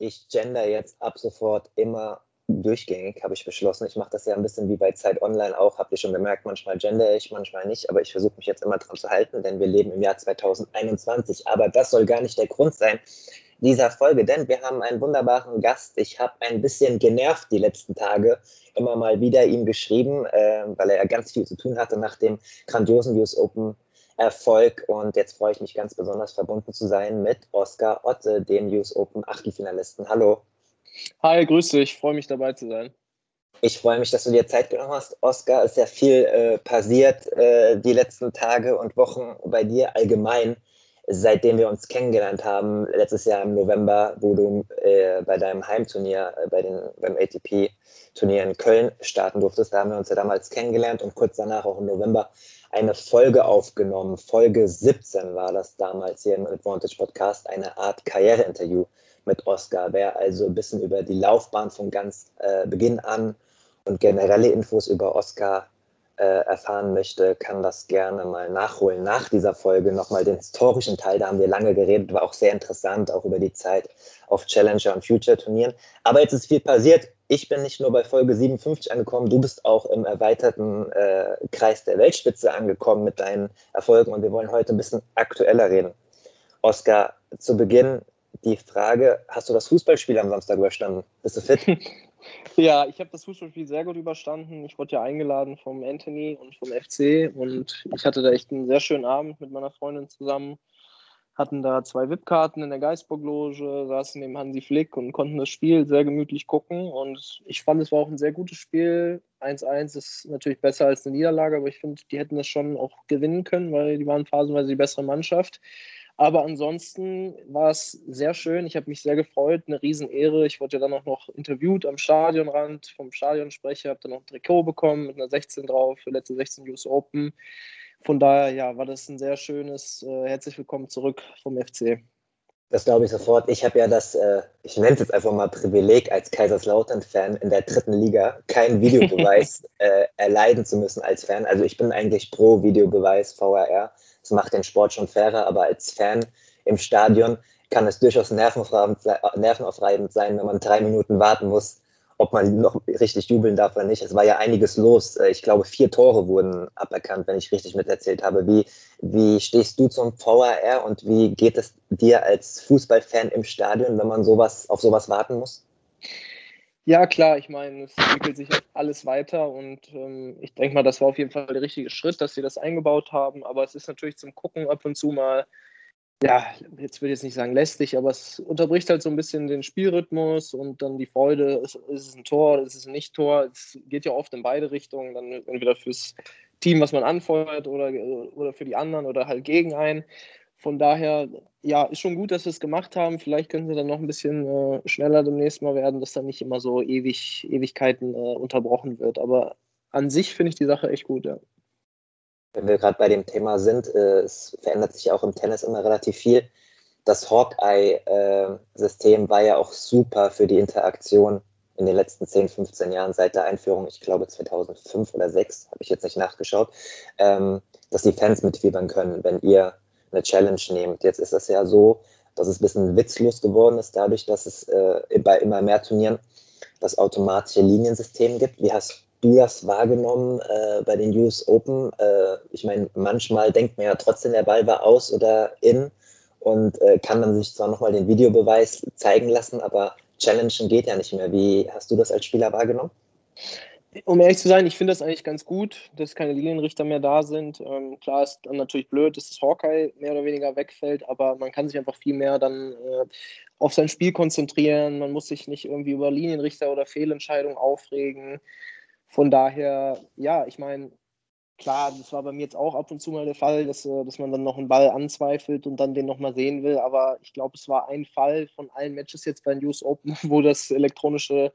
Ich gender jetzt ab sofort immer durchgängig, habe ich beschlossen. Ich mache das ja ein bisschen wie bei Zeit Online auch, habt ihr schon gemerkt, manchmal gender ich, manchmal nicht, aber ich versuche mich jetzt immer dran zu halten, denn wir leben im Jahr 2021. Aber das soll gar nicht der Grund sein dieser Folge, denn wir haben einen wunderbaren Gast. Ich habe ein bisschen genervt die letzten Tage immer mal wieder ihm geschrieben, äh, weil er ja ganz viel zu tun hatte nach dem grandiosen US Open Erfolg. Und jetzt freue ich mich ganz besonders verbunden zu sein mit Oskar Otte, dem US Open Achtelfinalisten. Hallo. Hi, grüß dich. Ich freue mich dabei zu sein. Ich freue mich, dass du dir Zeit genommen hast. Oskar, ist ja viel äh, passiert äh, die letzten Tage und Wochen bei dir allgemein, seitdem wir uns kennengelernt haben, letztes Jahr im November, wo du äh, bei deinem Heimturnier, äh, bei den, beim ATP-Turnier in Köln starten durftest. Da haben wir uns ja damals kennengelernt und kurz danach auch im November eine Folge aufgenommen. Folge 17 war das damals hier im Advantage Podcast, eine Art Karriereinterview mit Oscar. Wer also ein bisschen über die Laufbahn von ganz äh, Beginn an und generelle Infos über Oscar erfahren möchte, kann das gerne mal nachholen. Nach dieser Folge nochmal den historischen Teil, da haben wir lange geredet, war auch sehr interessant, auch über die Zeit auf Challenger und Future Turnieren. Aber jetzt ist viel passiert ich bin nicht nur bei Folge 57 angekommen, du bist auch im erweiterten äh, Kreis der Weltspitze angekommen mit deinen Erfolgen und wir wollen heute ein bisschen aktueller reden. Oskar, zu Beginn die Frage, hast du das Fußballspiel am Samstag überstanden? Bist du fit? Ja, ich habe das Fußballspiel sehr gut überstanden. Ich wurde ja eingeladen vom Anthony und vom FC und ich hatte da echt einen sehr schönen Abend mit meiner Freundin zusammen hatten da zwei VIP-Karten in der Geisburg-Loge, saßen neben Hansi Flick und konnten das Spiel sehr gemütlich gucken. Und ich fand, es war auch ein sehr gutes Spiel. 1-1 ist natürlich besser als eine Niederlage, aber ich finde, die hätten das schon auch gewinnen können, weil die waren phasenweise die bessere Mannschaft. Aber ansonsten war es sehr schön. Ich habe mich sehr gefreut, eine Riesenehre. Ich wurde ja dann auch noch interviewt am Stadionrand vom Stadionsprecher, habe dann noch ein Trikot bekommen mit einer 16 drauf für letzte 16 US Open von daher ja, war das ein sehr schönes äh, Herzlich Willkommen zurück vom FC. Das glaube ich sofort. Ich habe ja das, äh, ich nenne es jetzt einfach mal Privileg als Kaiserslautern-Fan in der dritten Liga, keinen Videobeweis äh, erleiden zu müssen als Fan. Also ich bin eigentlich pro Videobeweis VRR. Das macht den Sport schon fairer, aber als Fan im Stadion kann es durchaus nervenaufreibend sein, wenn man drei Minuten warten muss, ob man noch richtig jubeln darf oder nicht. Es war ja einiges los. Äh, ich glaube, vier Tore wurden aberkannt, wenn ich richtig miterzählt habe. Wie, wie stehst du zum VAR und wie geht es dir als Fußballfan im Stadion, wenn man sowas, auf sowas warten muss? Ja, klar, ich meine, es entwickelt sich alles weiter und ähm, ich denke mal, das war auf jeden Fall der richtige Schritt, dass sie das eingebaut haben. Aber es ist natürlich zum Gucken ab und zu mal ja, jetzt würde ich jetzt nicht sagen lästig, aber es unterbricht halt so ein bisschen den Spielrhythmus und dann die Freude, ist, ist es ein Tor ist es ein Nicht-Tor? Es geht ja oft in beide Richtungen, dann entweder fürs Team, was man anfeuert oder, oder für die anderen oder halt gegen einen. Von daher, ja, ist schon gut, dass wir es gemacht haben. Vielleicht können sie dann noch ein bisschen äh, schneller demnächst mal werden, dass dann nicht immer so ewig, Ewigkeiten äh, unterbrochen wird. Aber an sich finde ich die Sache echt gut, ja wenn wir gerade bei dem Thema sind, äh, es verändert sich auch im Tennis immer relativ viel. Das Hawkeye-System war ja auch super für die Interaktion in den letzten 10, 15 Jahren seit der Einführung, ich glaube 2005 oder 2006, habe ich jetzt nicht nachgeschaut, ähm, dass die Fans mitfiebern können, wenn ihr eine Challenge nehmt. Jetzt ist das ja so, dass es ein bisschen witzlos geworden ist, dadurch, dass es äh, bei immer mehr Turnieren das automatische Liniensystem gibt. Wie hast du das wahrgenommen äh, bei den US Open? Äh, ich meine, manchmal denkt man ja trotzdem, der Ball war aus oder in und äh, kann dann sich zwar nochmal den Videobeweis zeigen lassen, aber Challengen geht ja nicht mehr. Wie hast du das als Spieler wahrgenommen? Um ehrlich zu sein, ich finde das eigentlich ganz gut, dass keine Linienrichter mehr da sind. Ähm, klar ist dann natürlich blöd, dass das Hawkeye mehr oder weniger wegfällt, aber man kann sich einfach viel mehr dann äh, auf sein Spiel konzentrieren. Man muss sich nicht irgendwie über Linienrichter oder Fehlentscheidungen aufregen. Von daher, ja, ich meine, klar, das war bei mir jetzt auch ab und zu mal der Fall, dass, äh, dass man dann noch einen Ball anzweifelt und dann den nochmal sehen will. Aber ich glaube, es war ein Fall von allen Matches jetzt bei News Open, wo das elektronische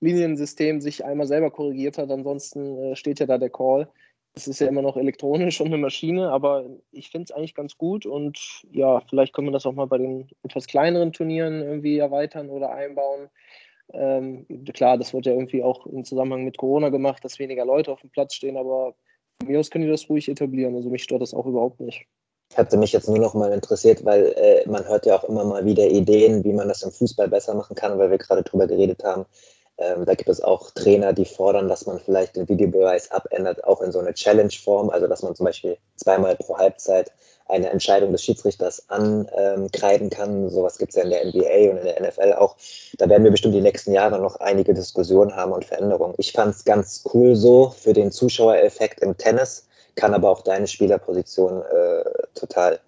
Liniensystem sich einmal selber korrigiert hat. Ansonsten äh, steht ja da der Call. Es ist ja immer noch elektronisch und eine Maschine, aber ich finde es eigentlich ganz gut und ja, vielleicht können wir das auch mal bei den etwas kleineren Turnieren irgendwie erweitern oder einbauen. Ähm, klar, das wird ja irgendwie auch im Zusammenhang mit Corona gemacht, dass weniger Leute auf dem Platz stehen, aber von mir aus können die das ruhig etablieren. Also mich stört das auch überhaupt nicht. Hatte mich jetzt nur noch mal interessiert, weil äh, man hört ja auch immer mal wieder Ideen, wie man das im Fußball besser machen kann, weil wir gerade drüber geredet haben. Ähm, da gibt es auch Trainer, die fordern, dass man vielleicht den Videobeweis abändert, auch in so eine Challenge-Form, also dass man zum Beispiel zweimal pro Halbzeit eine Entscheidung des Schiedsrichters ankreiden kann. Sowas gibt es ja in der NBA und in der NFL auch. Da werden wir bestimmt die nächsten Jahre noch einige Diskussionen haben und Veränderungen. Ich fand es ganz cool so für den Zuschauereffekt im Tennis, kann aber auch deine Spielerposition äh, total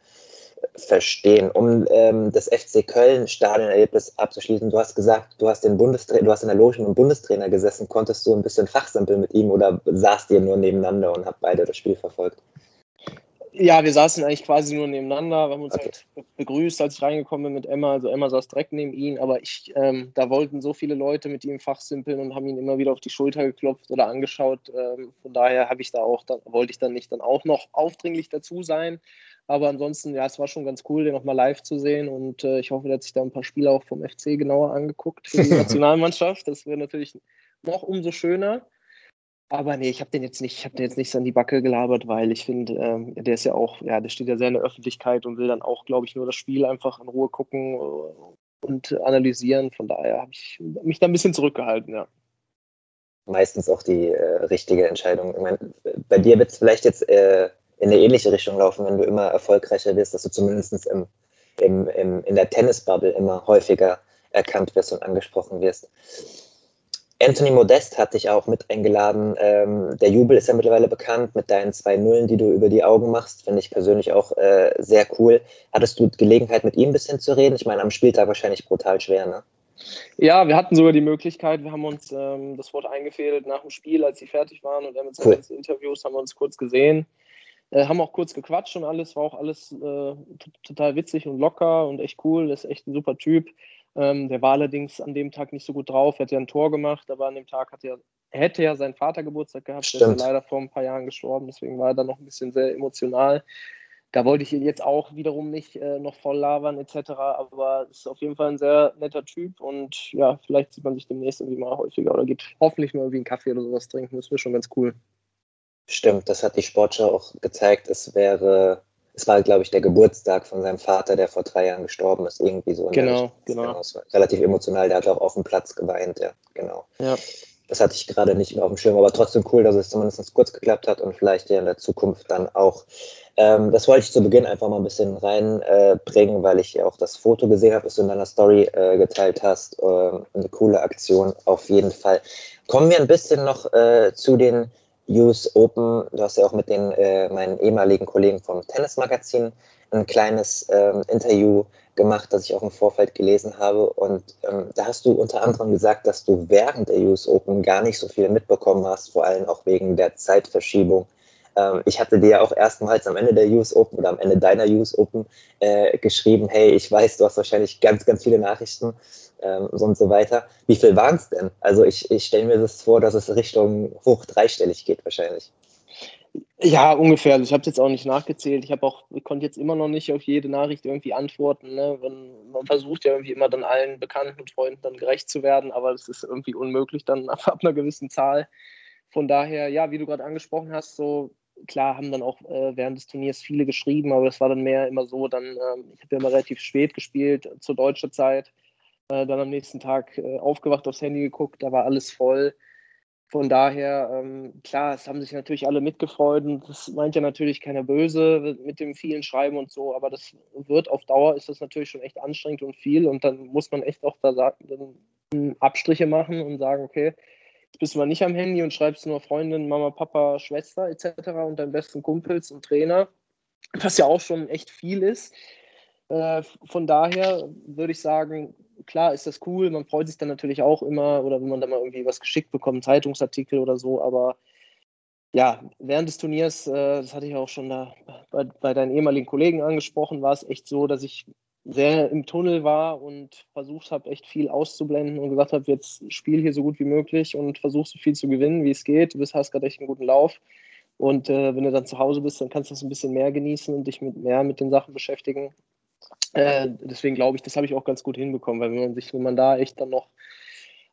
verstehen. Um ähm, das FC Köln Stadionerlebnis abzuschließen, du hast gesagt, du hast den Bundestrainer, du hast in der Loge mit dem Bundestrainer gesessen, konntest du ein bisschen fachsimpeln mit ihm oder saßt ihr nur nebeneinander und habt beide das Spiel verfolgt? Ja, wir saßen eigentlich quasi nur nebeneinander. Wir haben uns okay. halt begrüßt, als ich reingekommen bin mit Emma. Also Emma saß direkt neben ihm, aber ich, ähm, da wollten so viele Leute mit ihm fachsimpeln und haben ihn immer wieder auf die Schulter geklopft oder angeschaut. Ähm, von daher habe ich da auch, dann, wollte ich dann nicht dann auch noch aufdringlich dazu sein. Aber ansonsten, ja, es war schon ganz cool, den nochmal live zu sehen. Und äh, ich hoffe, er hat sich da ein paar Spiele auch vom FC genauer angeguckt für die Nationalmannschaft. Das wäre natürlich noch umso schöner. Aber nee, ich habe den jetzt nicht, ich habe den jetzt nicht so an die Backe gelabert, weil ich finde, ähm, der ist ja auch, ja, der steht ja sehr in der Öffentlichkeit und will dann auch, glaube ich, nur das Spiel einfach in Ruhe gucken äh, und analysieren. Von daher habe ich mich da ein bisschen zurückgehalten, ja. Meistens auch die äh, richtige Entscheidung. Ich mein, bei dir wird es vielleicht jetzt äh, in eine ähnliche Richtung laufen, wenn du immer erfolgreicher wirst, dass du zumindest im, im, im, in der Tennisbubble immer häufiger erkannt wirst und angesprochen wirst. Anthony Modest hat dich auch mit eingeladen. Ähm, der Jubel ist ja mittlerweile bekannt mit deinen zwei Nullen, die du über die Augen machst. Finde ich persönlich auch äh, sehr cool. Hattest du Gelegenheit, mit ihm ein bisschen zu reden? Ich meine, am Spieltag wahrscheinlich brutal schwer, ne? Ja, wir hatten sogar die Möglichkeit. Wir haben uns ähm, das Wort eingefädelt nach dem Spiel, als sie fertig waren und er mit seinen cool. Interviews haben wir uns kurz gesehen. Äh, haben auch kurz gequatscht und alles, war auch alles äh, total witzig und locker und echt cool. Das ist echt ein super Typ. Ähm, der war allerdings an dem Tag nicht so gut drauf, er hat ja ein Tor gemacht, aber an dem Tag hat er, hätte ja sein Vater Geburtstag gehabt, Stimmt. der ist ja leider vor ein paar Jahren gestorben, deswegen war er dann noch ein bisschen sehr emotional. Da wollte ich ihn jetzt auch wiederum nicht äh, noch voll labern etc., aber ist auf jeden Fall ein sehr netter Typ und ja, vielleicht sieht man sich demnächst irgendwie mal häufiger oder geht hoffentlich mal irgendwie einen Kaffee oder sowas trinken, das wäre schon ganz cool. Stimmt, das hat die Sportschau auch gezeigt. Es wäre es war, glaube ich, der Geburtstag von seinem Vater, der vor drei Jahren gestorben ist, irgendwie so. Genau, genau. relativ emotional, der hat auch auf dem Platz geweint, ja, genau. Ja. Das hatte ich gerade nicht mehr auf dem Schirm, aber trotzdem cool, dass es zumindest kurz geklappt hat und vielleicht ja in der Zukunft dann auch. Ähm, das wollte ich zu Beginn einfach mal ein bisschen reinbringen, äh, weil ich ja auch das Foto gesehen habe, das du in deiner Story äh, geteilt hast. Äh, eine coole Aktion auf jeden Fall. Kommen wir ein bisschen noch äh, zu den US Open. Du hast ja auch mit den äh, meinen ehemaligen Kollegen vom Tennismagazin ein kleines ähm, Interview gemacht, das ich auch im Vorfeld gelesen habe. Und ähm, da hast du unter anderem gesagt, dass du während der US Open gar nicht so viel mitbekommen hast, vor allem auch wegen der Zeitverschiebung. Ähm, ich hatte dir ja auch erstmals am Ende der US Open oder am Ende deiner US Open äh, geschrieben, hey, ich weiß, du hast wahrscheinlich ganz, ganz viele Nachrichten ähm, und so weiter. Wie viel waren es denn? Also ich, ich stelle mir das vor, dass es Richtung hoch dreistellig geht wahrscheinlich. Ja, ungefähr. Also ich habe es jetzt auch nicht nachgezählt. Ich habe auch, ich konnte jetzt immer noch nicht auf jede Nachricht irgendwie antworten. Ne? Man versucht ja irgendwie immer dann allen Bekannten und Freunden dann gerecht zu werden, aber das ist irgendwie unmöglich dann ab, ab einer gewissen Zahl. Von daher, ja, wie du gerade angesprochen hast, so klar haben dann auch äh, während des Turniers viele geschrieben, aber das war dann mehr immer so, dann, ähm, ich habe ja immer relativ spät gespielt, zur deutschen Zeit. Äh, dann am nächsten Tag äh, aufgewacht, aufs Handy geguckt, da war alles voll. Von daher, ähm, klar, es haben sich natürlich alle mitgefreut und das meint ja natürlich keiner böse mit dem vielen Schreiben und so, aber das wird auf Dauer, ist das natürlich schon echt anstrengend und viel und dann muss man echt auch da sagen, Abstriche machen und sagen, okay, jetzt bist du mal nicht am Handy und schreibst nur Freundin, Mama, Papa, Schwester etc. und deinen besten Kumpels und Trainer, was ja auch schon echt viel ist. Äh, von daher würde ich sagen, klar ist das cool, man freut sich dann natürlich auch immer oder wenn man da mal irgendwie was geschickt bekommt, Zeitungsartikel oder so, aber ja, während des Turniers, äh, das hatte ich auch schon da bei, bei deinen ehemaligen Kollegen angesprochen, war es echt so, dass ich sehr im Tunnel war und versucht habe, echt viel auszublenden und gesagt habe, jetzt spiel hier so gut wie möglich und versuch so viel zu gewinnen, wie es geht. Du bist, hast gerade echt einen guten Lauf. Und äh, wenn du dann zu Hause bist, dann kannst du das ein bisschen mehr genießen und dich mit mehr mit den Sachen beschäftigen. Äh, deswegen glaube ich, das habe ich auch ganz gut hinbekommen, weil wenn man sich, wenn man da echt dann noch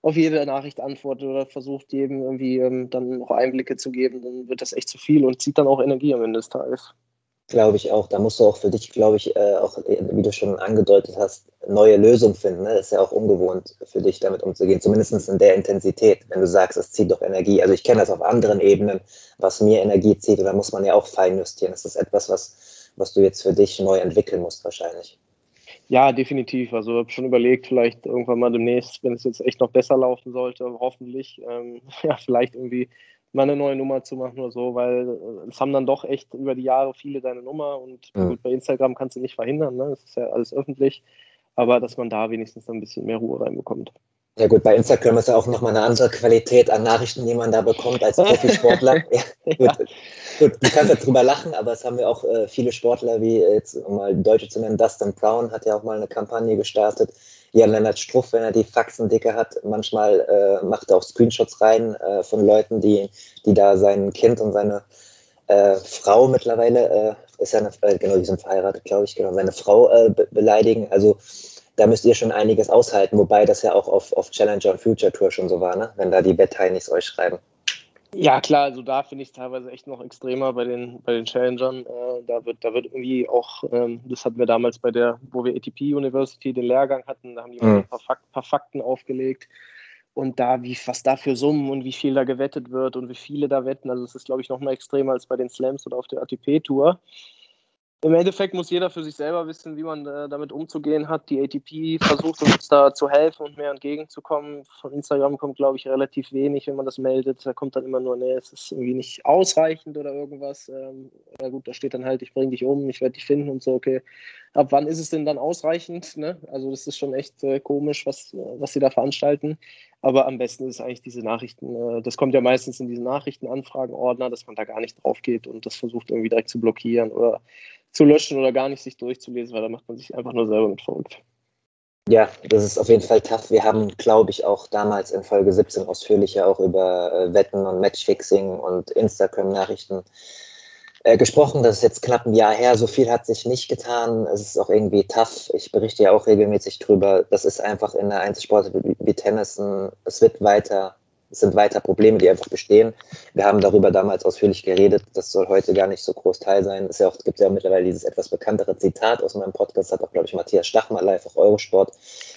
auf jede Nachricht antwortet oder versucht, jedem irgendwie ähm, dann noch Einblicke zu geben, dann wird das echt zu viel und zieht dann auch Energie am Ende des Tages. Glaube ich auch. Da musst du auch für dich, glaube ich, äh, auch, wie du schon angedeutet hast, neue Lösungen finden. Ne? Das ist ja auch ungewohnt für dich, damit umzugehen, zumindest in der Intensität, wenn du sagst, es zieht doch Energie. Also ich kenne das auf anderen Ebenen, was mir Energie zieht, und da muss man ja auch fein justieren. Das ist etwas, was, was du jetzt für dich neu entwickeln musst, wahrscheinlich. Ja, definitiv. Also ich habe schon überlegt, vielleicht irgendwann mal demnächst, wenn es jetzt echt noch besser laufen sollte, hoffentlich, ähm, ja, vielleicht irgendwie mal eine neue Nummer zu machen oder so, weil äh, es haben dann doch echt über die Jahre viele deine Nummer und ja. gut, bei Instagram kannst du nicht verhindern, ne? das ist ja alles öffentlich, aber dass man da wenigstens ein bisschen mehr Ruhe reinbekommt. Ja gut, bei Instagram ist ja auch nochmal eine andere Qualität an Nachrichten, die man da bekommt als Profisportler. ja, gut, gut, du kannst drüber lachen, aber es haben ja auch äh, viele Sportler, wie jetzt um mal Deutsche zu nennen, Dustin Brown hat ja auch mal eine Kampagne gestartet, Jan Lennart Struff, wenn er die Faxen dicke hat, manchmal äh, macht er auch Screenshots rein äh, von Leuten, die, die da sein Kind und seine äh, Frau mittlerweile, äh, ist ja eine, äh, genau, die sind verheiratet, glaube ich, genau, seine Frau be beleidigen. Also da müsst ihr schon einiges aushalten, wobei das ja auch auf, auf Challenger und Future Tour schon so war, ne? wenn da die Bettheinis euch schreiben. Ja, klar, also da finde ich es teilweise echt noch extremer bei den, bei den Challengern. Äh, da, wird, da wird irgendwie auch, ähm, das hatten wir damals bei der, wo wir ATP University den Lehrgang hatten, da haben die mhm. ein paar, Fak paar, Fakten aufgelegt. Und da, wie, was da für Summen und wie viel da gewettet wird und wie viele da wetten, also es ist, glaube ich, noch mal extremer als bei den Slams oder auf der ATP-Tour im Endeffekt muss jeder für sich selber wissen, wie man äh, damit umzugehen hat. Die ATP versucht uns da zu helfen und mehr entgegenzukommen. Von Instagram kommt, glaube ich, relativ wenig, wenn man das meldet. Da kommt dann immer nur, nee, es ist irgendwie nicht ausreichend oder irgendwas. Ähm, ja gut, da steht dann halt, ich bringe dich um, ich werde dich finden und so, okay. Ab wann ist es denn dann ausreichend? Ne? Also das ist schon echt äh, komisch, was, was sie da veranstalten. Aber am besten ist eigentlich diese Nachrichten, äh, das kommt ja meistens in diesen Nachrichtenanfragenordner, dass man da gar nicht drauf geht und das versucht irgendwie direkt zu blockieren oder zu löschen oder gar nicht sich durchzulesen, weil da macht man sich einfach nur selber mit verrückt. Ja, das ist auf jeden Fall tough. Wir haben, glaube ich, auch damals in Folge 17 ausführlicher auch über äh, Wetten und Matchfixing und Instagram-Nachrichten äh, gesprochen. Das ist jetzt knapp ein Jahr her. So viel hat sich nicht getan. Es ist auch irgendwie tough. Ich berichte ja auch regelmäßig drüber. Das ist einfach in der Einzelsport wie, wie Tennis. Es wird weiter es sind weiter Probleme, die einfach bestehen. Wir haben darüber damals ausführlich geredet. Das soll heute gar nicht so groß Teil sein. Es ja gibt ja mittlerweile dieses etwas bekanntere Zitat aus meinem Podcast, hat auch, glaube ich, Matthias Stachmer live auf Eurosport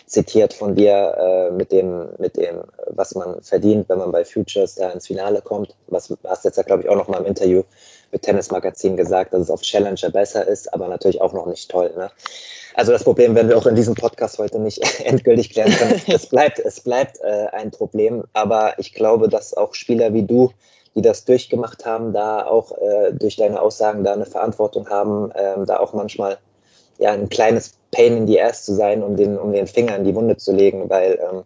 zitiert von dir äh, mit, dem, mit dem, was man verdient, wenn man bei Futures da ins Finale kommt. Was hast jetzt ja, glaube ich, auch noch mal im Interview mit Tennis Magazin gesagt, dass es auf Challenger besser ist, aber natürlich auch noch nicht toll. Ne? Also das Problem werden wir auch in diesem Podcast heute nicht endgültig klären können. es bleibt, es bleibt äh, ein Problem, aber ich glaube, dass auch Spieler wie du, die das durchgemacht haben, da auch äh, durch deine Aussagen da eine Verantwortung haben, äh, da auch manchmal ja ein kleines Pain in the Ass zu sein, um den, um den Finger in die Wunde zu legen, weil ähm,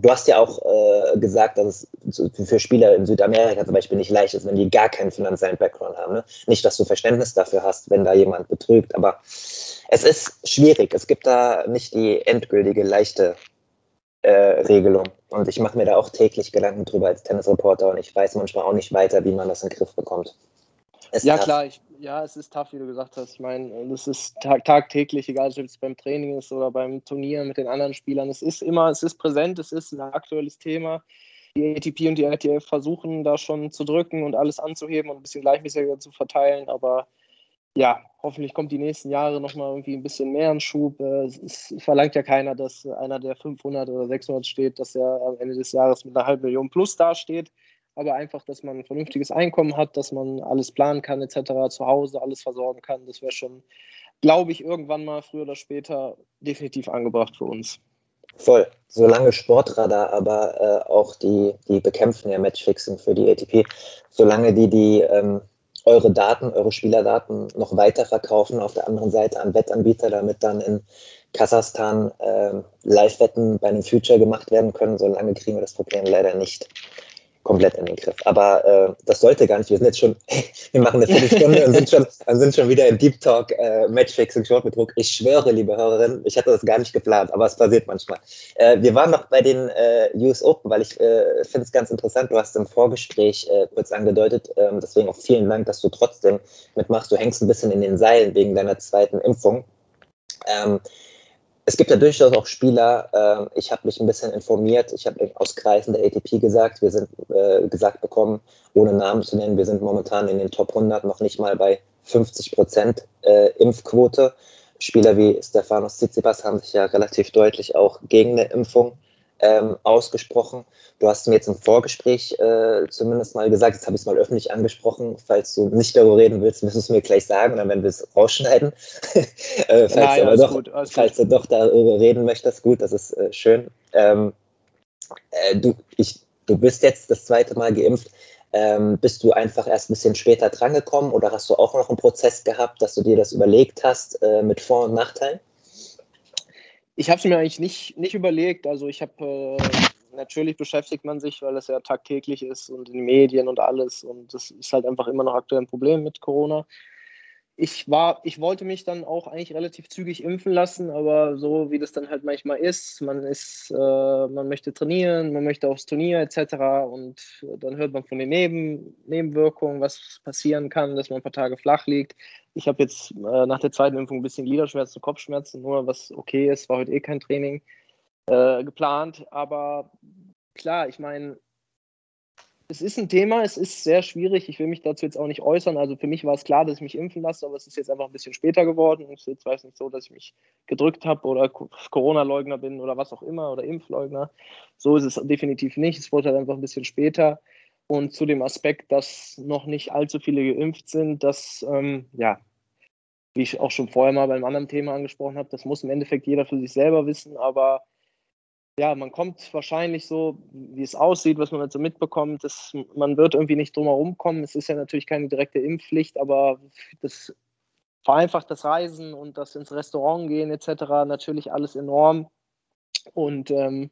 Du hast ja auch äh, gesagt, dass es für Spieler in Südamerika zum Beispiel nicht leicht ist, wenn die gar keinen finanziellen Background haben. Ne? Nicht, dass du Verständnis dafür hast, wenn da jemand betrügt, aber es ist schwierig. Es gibt da nicht die endgültige, leichte äh, Regelung. Und ich mache mir da auch täglich Gedanken drüber als Tennisreporter und ich weiß manchmal auch nicht weiter, wie man das in den Griff bekommt. Es ja, klar, ich, ja, es ist tough, wie du gesagt hast. Ich meine, das ist tag tagtäglich, egal ob es beim Training ist oder beim Turnier mit den anderen Spielern. Es ist immer, es ist präsent, es ist ein aktuelles Thema. Die ATP und die ITF versuchen da schon zu drücken und alles anzuheben und ein bisschen gleichmäßiger zu verteilen, aber ja, hoffentlich kommt die nächsten Jahre nochmal irgendwie ein bisschen mehr in Schub. Äh, es verlangt ja keiner, dass einer, der 500 oder 600 steht, dass er am Ende des Jahres mit einer halben Million plus dasteht aber einfach, dass man ein vernünftiges Einkommen hat, dass man alles planen kann, etc., zu Hause alles versorgen kann, das wäre schon, glaube ich, irgendwann mal früher oder später definitiv angebracht für uns. Voll. Solange Sportradar aber äh, auch die, die bekämpfen ja Matchfixing für die ATP, solange die die ähm, eure Daten, eure Spielerdaten noch weiter verkaufen auf der anderen Seite an Wettanbieter, damit dann in Kasachstan äh, Live-Wetten bei einem Future gemacht werden können, solange kriegen wir das Problem leider nicht komplett in den Griff. Aber äh, das sollte gar nicht. Wir sind jetzt schon, wir machen eine Viertelstunde und sind schon, und sind schon wieder in Deep Talk, äh, Matchfixing, Shortbetrug. Ich schwöre, liebe Hörerinnen, ich hatte das gar nicht geplant, aber es passiert manchmal. Äh, wir waren noch bei den äh, US Open, weil ich äh, finde es ganz interessant. Du hast im Vorgespräch äh, kurz angedeutet, äh, deswegen auch vielen Dank, dass du trotzdem mitmachst. Du hängst ein bisschen in den Seilen wegen deiner zweiten Impfung. Ähm, es gibt ja durchaus auch Spieler, äh, ich habe mich ein bisschen informiert, ich habe aus Kreisen der ATP gesagt, wir sind äh, gesagt bekommen, ohne Namen zu nennen, wir sind momentan in den Top 100 noch nicht mal bei 50 Prozent äh, Impfquote. Spieler wie Stefanos Tsitsipas haben sich ja relativ deutlich auch gegen eine Impfung ähm, ausgesprochen. Du hast mir jetzt im Vorgespräch äh, zumindest mal gesagt, jetzt habe ich es mal öffentlich angesprochen. Falls du nicht darüber reden willst, müssen du es mir gleich sagen, dann werden wir es rausschneiden. äh, falls Nein, du aber doch, gut, falls du doch darüber reden möchtest, gut, das ist äh, schön. Ähm, äh, du, ich, du bist jetzt das zweite Mal geimpft. Ähm, bist du einfach erst ein bisschen später drangekommen oder hast du auch noch einen Prozess gehabt, dass du dir das überlegt hast äh, mit Vor- und Nachteilen? Ich habe es mir eigentlich nicht, nicht überlegt. Also ich habe äh, natürlich beschäftigt man sich, weil es ja tagtäglich ist und in den Medien und alles. Und das ist halt einfach immer noch aktuell ein Problem mit Corona ich war, ich wollte mich dann auch eigentlich relativ zügig impfen lassen, aber so wie das dann halt manchmal ist, man ist, äh, man möchte trainieren, man möchte aufs Turnier etc. Und dann hört man von den Neben, Nebenwirkungen, was passieren kann, dass man ein paar Tage flach liegt. Ich habe jetzt äh, nach der zweiten Impfung ein bisschen Gliederschmerzen, Kopfschmerzen, nur was okay ist, war heute eh kein Training äh, geplant. Aber klar, ich meine, es ist ein Thema, es ist sehr schwierig. Ich will mich dazu jetzt auch nicht äußern. Also für mich war es klar, dass ich mich impfen lasse, aber es ist jetzt einfach ein bisschen später geworden. Es ist jetzt weiß nicht so, dass ich mich gedrückt habe oder Corona-Leugner bin oder was auch immer oder Impfleugner. So ist es definitiv nicht. Es wurde halt einfach ein bisschen später. Und zu dem Aspekt, dass noch nicht allzu viele geimpft sind, dass, ähm, ja, wie ich auch schon vorher mal beim anderen Thema angesprochen habe, das muss im Endeffekt jeder für sich selber wissen, aber ja, man kommt wahrscheinlich so, wie es aussieht, was man halt so mitbekommt, dass man wird irgendwie nicht drum herum kommen. Es ist ja natürlich keine direkte Impfpflicht, aber das vereinfacht das Reisen und das ins Restaurant gehen etc. natürlich alles enorm. Und ähm,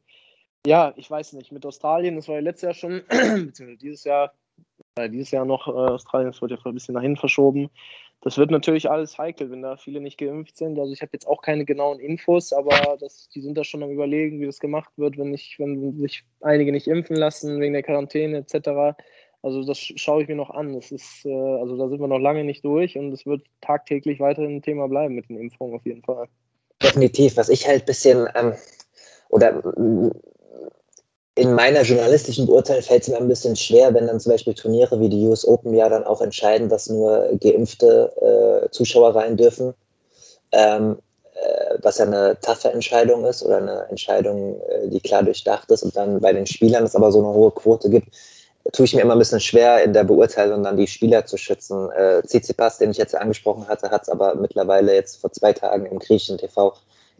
ja, ich weiß nicht, mit Australien, das war ja letztes Jahr schon, beziehungsweise dieses Jahr, äh, dieses Jahr noch äh, Australien, das wurde ja ein bisschen dahin verschoben das wird natürlich alles heikel, wenn da viele nicht geimpft sind. Also ich habe jetzt auch keine genauen Infos, aber das, die sind da schon am überlegen, wie das gemacht wird, wenn, nicht, wenn sich einige nicht impfen lassen wegen der Quarantäne etc. Also das schaue ich mir noch an. Das ist, äh, also da sind wir noch lange nicht durch und es wird tagtäglich weiterhin ein Thema bleiben mit den Impfungen auf jeden Fall. Definitiv. Was ich halt ein bisschen ähm, oder in meiner journalistischen Beurteilung fällt es mir ein bisschen schwer, wenn dann zum Beispiel Turniere wie die US Open ja dann auch entscheiden, dass nur geimpfte äh, Zuschauer rein dürfen, ähm, äh, was ja eine taffe Entscheidung ist oder eine Entscheidung, äh, die klar durchdacht ist und dann bei den Spielern es aber so eine hohe Quote gibt, tue ich mir immer ein bisschen schwer in der Beurteilung dann die Spieler zu schützen. Äh, Tsitsipas, den ich jetzt angesprochen hatte, hat es aber mittlerweile jetzt vor zwei Tagen im griechischen TV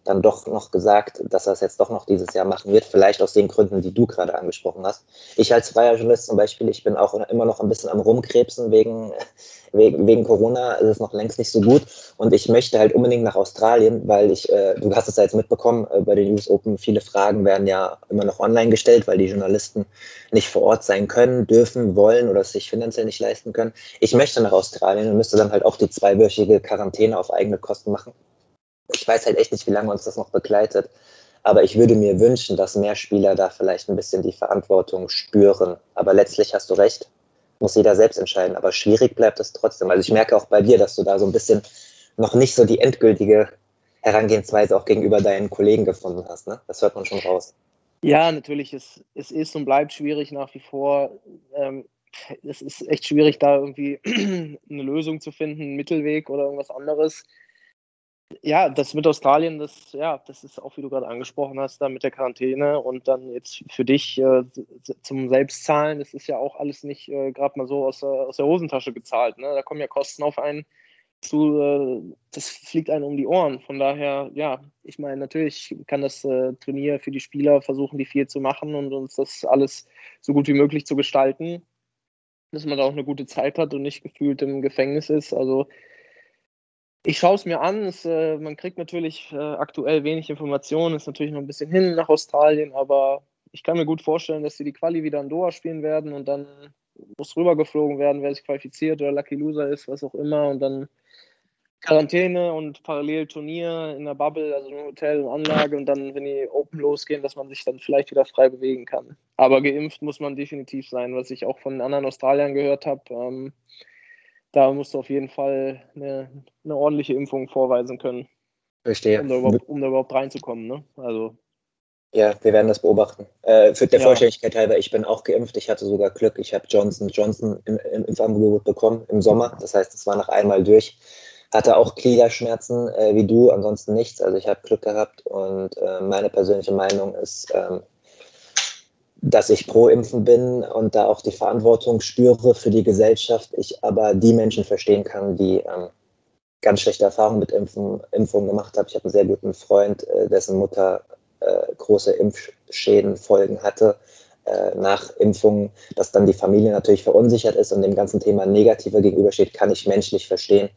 dann doch noch gesagt, dass er es jetzt doch noch dieses Jahr machen wird, vielleicht aus den Gründen, die du gerade angesprochen hast. Ich als freier Journalist zum Beispiel, ich bin auch immer noch ein bisschen am Rumkrebsen wegen, wegen, wegen Corona, es ist noch längst nicht so gut und ich möchte halt unbedingt nach Australien, weil ich, äh, du hast es ja jetzt mitbekommen, äh, bei den News Open, viele Fragen werden ja immer noch online gestellt, weil die Journalisten nicht vor Ort sein können, dürfen, wollen oder es sich finanziell nicht leisten können. Ich möchte nach Australien und müsste dann halt auch die zweiwöchige Quarantäne auf eigene Kosten machen ich weiß halt echt nicht, wie lange uns das noch begleitet. Aber ich würde mir wünschen, dass mehr Spieler da vielleicht ein bisschen die Verantwortung spüren. Aber letztlich hast du recht, muss jeder selbst entscheiden. Aber schwierig bleibt es trotzdem. Also ich merke auch bei dir, dass du da so ein bisschen noch nicht so die endgültige Herangehensweise auch gegenüber deinen Kollegen gefunden hast. Ne? Das hört man schon raus. Ja, natürlich. Es, es ist und bleibt schwierig nach wie vor. Ähm, es ist echt schwierig, da irgendwie eine Lösung zu finden, einen Mittelweg oder irgendwas anderes. Ja, das mit Australien, das, ja, das ist auch, wie du gerade angesprochen hast, da mit der Quarantäne und dann jetzt für dich äh, zum Selbstzahlen, das ist ja auch alles nicht äh, gerade mal so aus, aus der Hosentasche gezahlt. Ne? Da kommen ja Kosten auf einen zu, äh, das fliegt einem um die Ohren. Von daher, ja, ich meine, natürlich kann das äh, Turnier für die Spieler versuchen, die viel zu machen und uns das alles so gut wie möglich zu gestalten, dass man da auch eine gute Zeit hat und nicht gefühlt im Gefängnis ist. Also ich schaue es mir an. Es, äh, man kriegt natürlich äh, aktuell wenig Informationen, ist natürlich noch ein bisschen hin nach Australien, aber ich kann mir gut vorstellen, dass sie die Quali wieder in Doha spielen werden und dann muss rübergeflogen werden, wer sich qualifiziert oder Lucky Loser ist, was auch immer. Und dann Quarantäne und parallel Turnier in der Bubble, also im Hotel und Anlage und dann, wenn die Open losgehen, dass man sich dann vielleicht wieder frei bewegen kann. Aber geimpft muss man definitiv sein, was ich auch von anderen Australiern gehört habe. Ähm, da musst du auf jeden Fall eine, eine, ordentliche Impfung vorweisen können. Verstehe. Um da überhaupt, um da überhaupt reinzukommen. Ne? Also ja, wir werden das beobachten. Äh, für der ja. Vollständigkeit halber, ich bin auch geimpft. Ich hatte sogar Glück. Ich habe Johnson Johnson im, im Impfangebot bekommen im Sommer. Das heißt, es war nach einmal durch. Hatte auch Gliederschmerzen äh, wie du, ansonsten nichts. Also ich habe Glück gehabt und äh, meine persönliche Meinung ist, ähm, dass ich pro Impfen bin und da auch die Verantwortung spüre für die Gesellschaft. Ich aber die Menschen verstehen kann, die ähm, ganz schlechte Erfahrungen mit Impfen, Impfungen gemacht haben. Ich habe einen sehr guten Freund, äh, dessen Mutter äh, große Impfschäden, Folgen hatte äh, nach Impfungen, dass dann die Familie natürlich verunsichert ist und dem ganzen Thema negativer gegenübersteht, kann ich menschlich verstehen.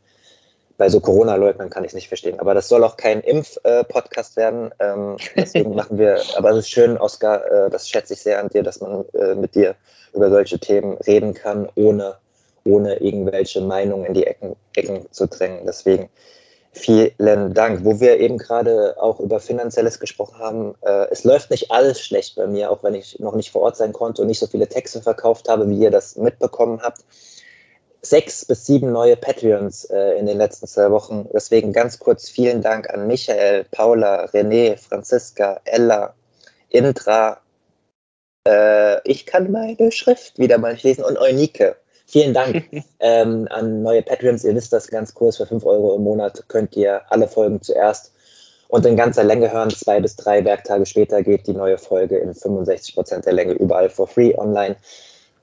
Bei so Corona-Leugnern kann ich es nicht verstehen. Aber das soll auch kein Impf-Podcast werden. Ähm, deswegen machen wir, aber es ist schön, Oskar, äh, das schätze ich sehr an dir, dass man äh, mit dir über solche Themen reden kann, ohne, ohne irgendwelche Meinungen in die Ecken, Ecken zu drängen. Deswegen Vielen Dank. Wo wir eben gerade auch über Finanzielles gesprochen haben, äh, es läuft nicht alles schlecht bei mir, auch wenn ich noch nicht vor Ort sein konnte und nicht so viele Texte verkauft habe, wie ihr das mitbekommen habt. Sechs bis sieben neue Patreons äh, in den letzten zwei Wochen. Deswegen ganz kurz vielen Dank an Michael, Paula, René, Franziska, Ella, Indra. Äh, ich kann meine Schrift wieder mal nicht lesen und Eunike. Vielen Dank ähm, an neue Patreons. Ihr wisst das ganz kurz, für 5 Euro im Monat könnt ihr alle Folgen zuerst und in ganzer Länge hören. Zwei bis drei Werktage später geht die neue Folge in 65 Prozent der Länge überall for free online.